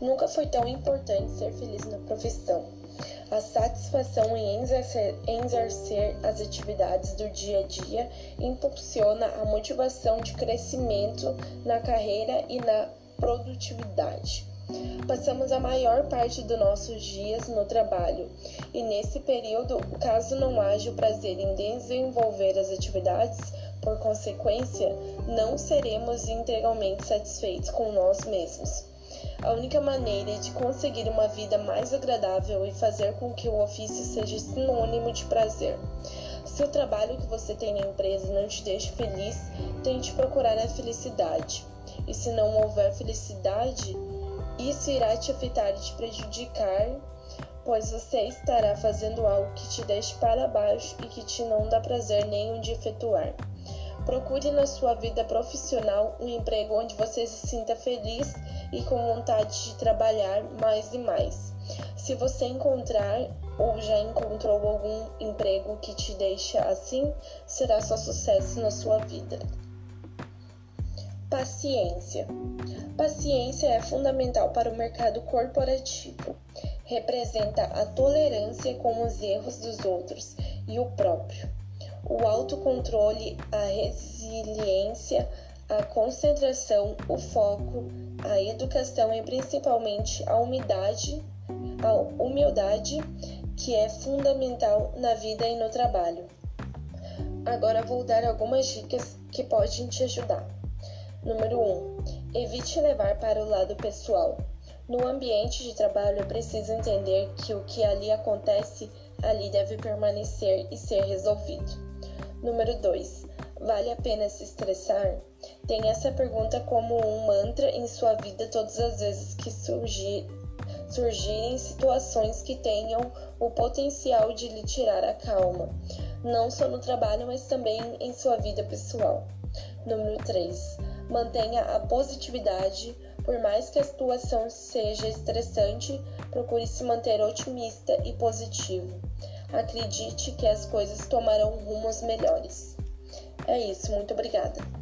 Nunca foi tão importante ser feliz na profissão. A satisfação em exercer, as atividades do dia a dia impulsiona a motivação de crescimento na carreira e na produtividade. Passamos a maior parte dos nossos dias no trabalho, e nesse período, caso não haja o prazer em desenvolver as atividades, por consequência, não seremos integralmente satisfeitos com nós mesmos. A única maneira de conseguir uma vida mais agradável é fazer com que o ofício seja sinônimo de prazer. Se o trabalho que você tem na empresa não te deixa feliz, tente procurar a felicidade. E se não houver felicidade, isso irá te afetar e te prejudicar, pois você estará fazendo algo que te deixe para baixo e que te não dá prazer nenhum de efetuar. Procure na sua vida profissional um emprego onde você se sinta feliz e com vontade de trabalhar mais e mais. Se você encontrar ou já encontrou algum emprego que te deixa assim, será só sucesso na sua vida. Paciência. Paciência é fundamental para o mercado corporativo. Representa a tolerância com os erros dos outros e o próprio. O autocontrole, a resiliência, a concentração, o foco, a educação e principalmente a humildade, a humildade que é fundamental na vida e no trabalho. Agora vou dar algumas dicas que podem te ajudar. Número 1. Um, evite levar para o lado pessoal. No ambiente de trabalho é preciso entender que o que ali acontece ali deve permanecer e ser resolvido. Número 2. Vale a pena se estressar? Tenha essa pergunta como um mantra em sua vida todas as vezes que surgir, surgirem situações que tenham o potencial de lhe tirar a calma, não só no trabalho, mas também em sua vida pessoal. Número 3. Mantenha a positividade, por mais que a situação seja estressante, procure se manter otimista e positivo. Acredite que as coisas tomarão rumos melhores. É isso, muito obrigada.